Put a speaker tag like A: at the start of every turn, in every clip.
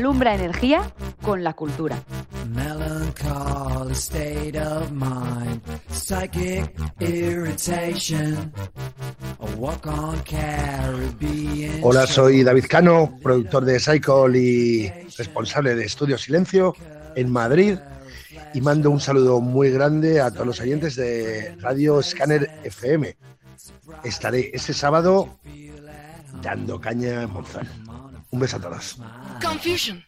A: Alumbra energía con la cultura.
B: Hola, soy David Cano, productor de Cycle y responsable de Estudio Silencio en Madrid. Y mando un saludo muy grande a todos los oyentes de Radio Scanner FM. Estaré este sábado dando caña en Monzón. Un beso a todos. Confusion.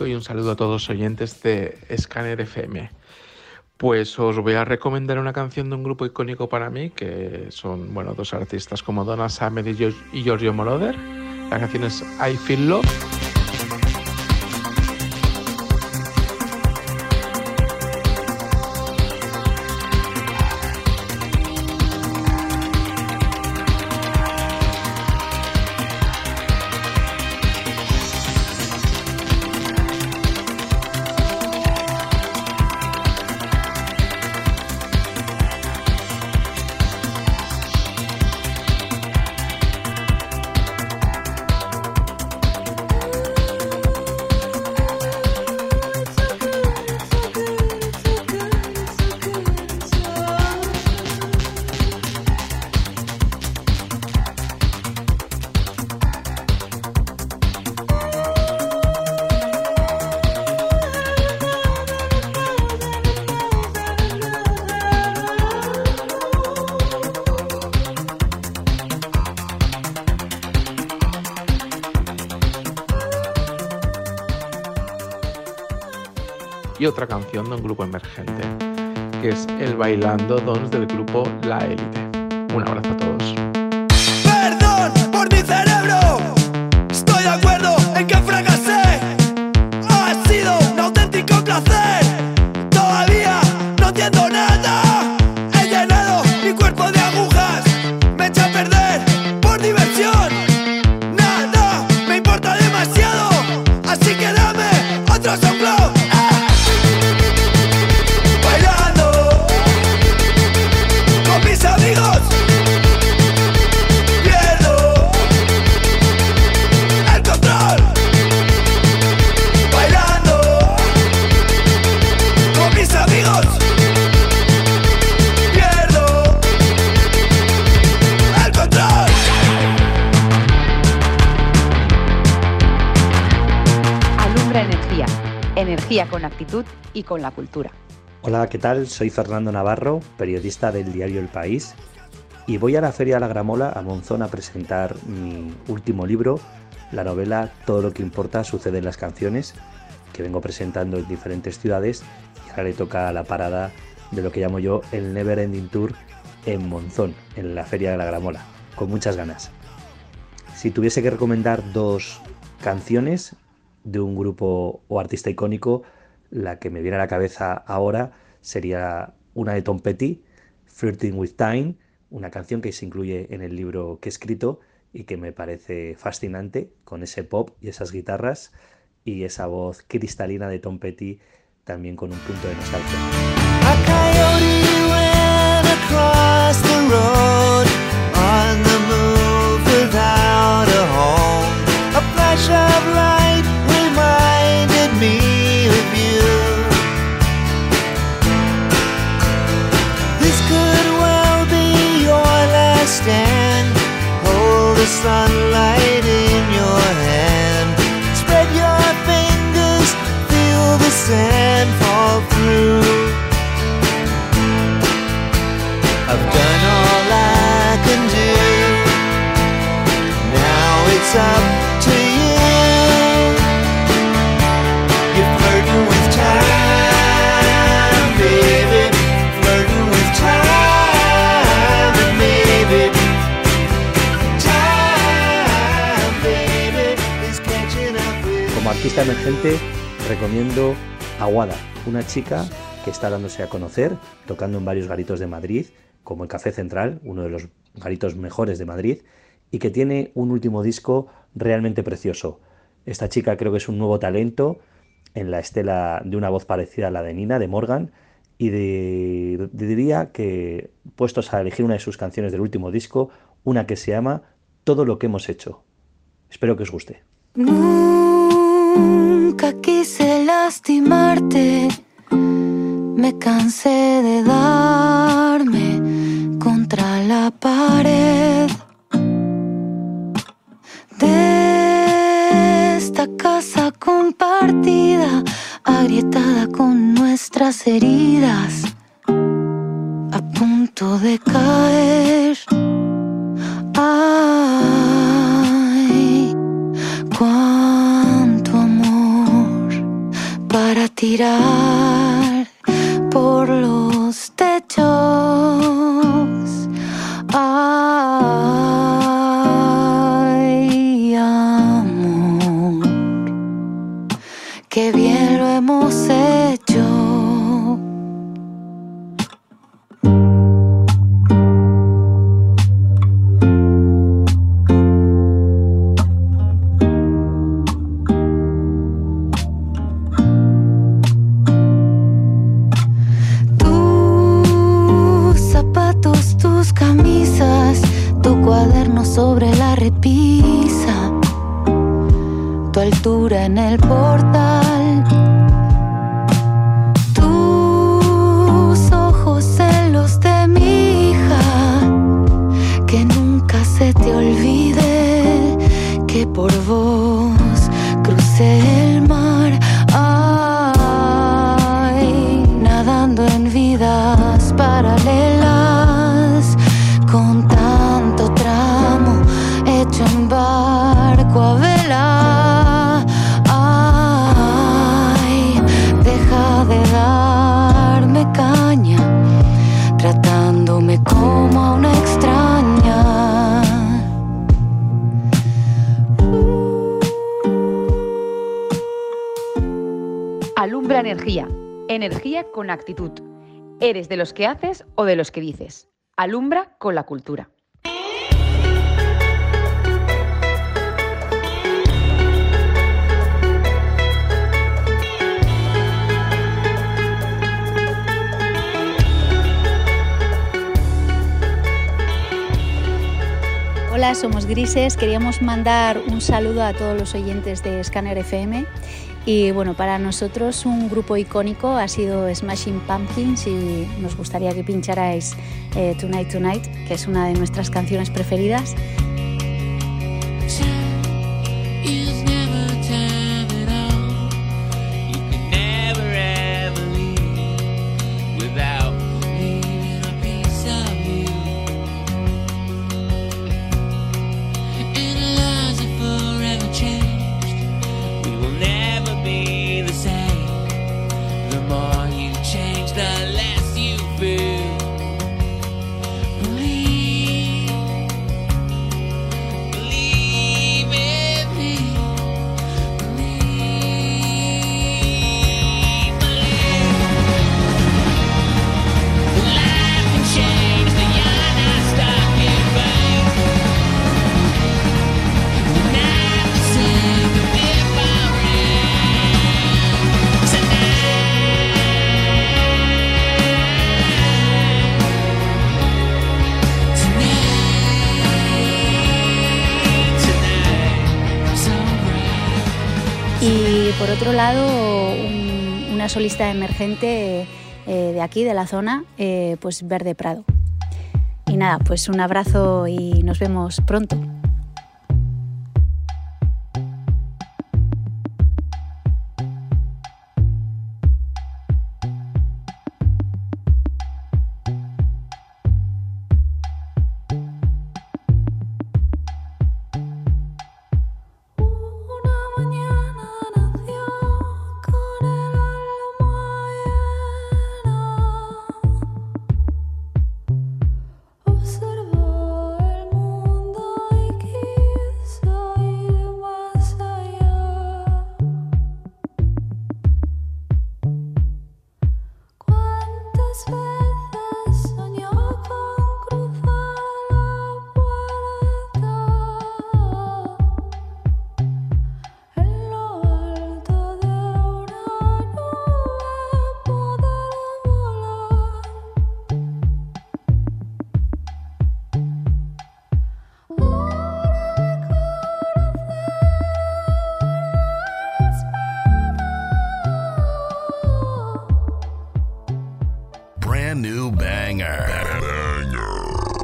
C: Y un saludo a todos los oyentes de Scanner FM. Pues os voy a recomendar una canción de un grupo icónico para mí, que son bueno, dos artistas como Donna Summer y Giorgio Moroder. La canción es I Feel Love y otra canción de un grupo emergente, que es El Bailando Dons del grupo La Élite. Un abrazo a todos.
A: Con actitud y con la cultura.
D: Hola, ¿qué tal? Soy Fernando Navarro, periodista del diario El País, y voy a la Feria La Gramola, a Monzón, a presentar mi último libro, la novela Todo lo que importa sucede en las canciones, que vengo presentando en diferentes ciudades, y ahora le toca la parada de lo que llamo yo el Never Ending Tour en Monzón, en la Feria de la Gramola, con muchas ganas. Si tuviese que recomendar dos canciones, de un grupo o artista icónico, la que me viene a la cabeza ahora sería una de Tom Petty, Flirting with Time, una canción que se incluye en el libro que he escrito y que me parece fascinante con ese pop y esas guitarras y esa voz cristalina de Tom Petty también con un punto de nostalgia. Artista emergente recomiendo Aguada, una chica que está dándose a conocer, tocando en varios garitos de Madrid, como el Café Central, uno de los garitos mejores de Madrid, y que tiene un último disco realmente precioso. Esta chica creo que es un nuevo talento en la estela de una voz parecida a la de Nina, de Morgan, y diría que, puestos a elegir una de sus canciones del último disco, una que se llama Todo lo que hemos hecho. Espero que os guste.
E: Nunca quise lastimarte, me cansé de darme contra la pared de esta casa compartida, agrietada con nuestras heridas, a punto de caer. Ay, tirar por los en el portal.
A: Alumbra energía. Energía con actitud. ¿Eres de los que haces o de los que dices? Alumbra con la cultura.
F: Hola, somos Grises. Queríamos mandar un saludo a todos los oyentes de Scanner FM. Y bueno, para nosotros un grupo icónico ha sido Smashing Pumpkins y nos gustaría que pincharais eh, Tonight Tonight, que es una de nuestras canciones preferidas. Por otro lado, un- una solista emergente eh, de aquí, de la zona, eh, pues Verde Prado. Y nada, pues un abrazo y nos vemos pronto.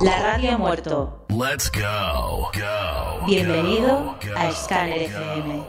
G: La radio ha muerto.
H: Let's go. Go.
G: Bienvenido a Scanner FM.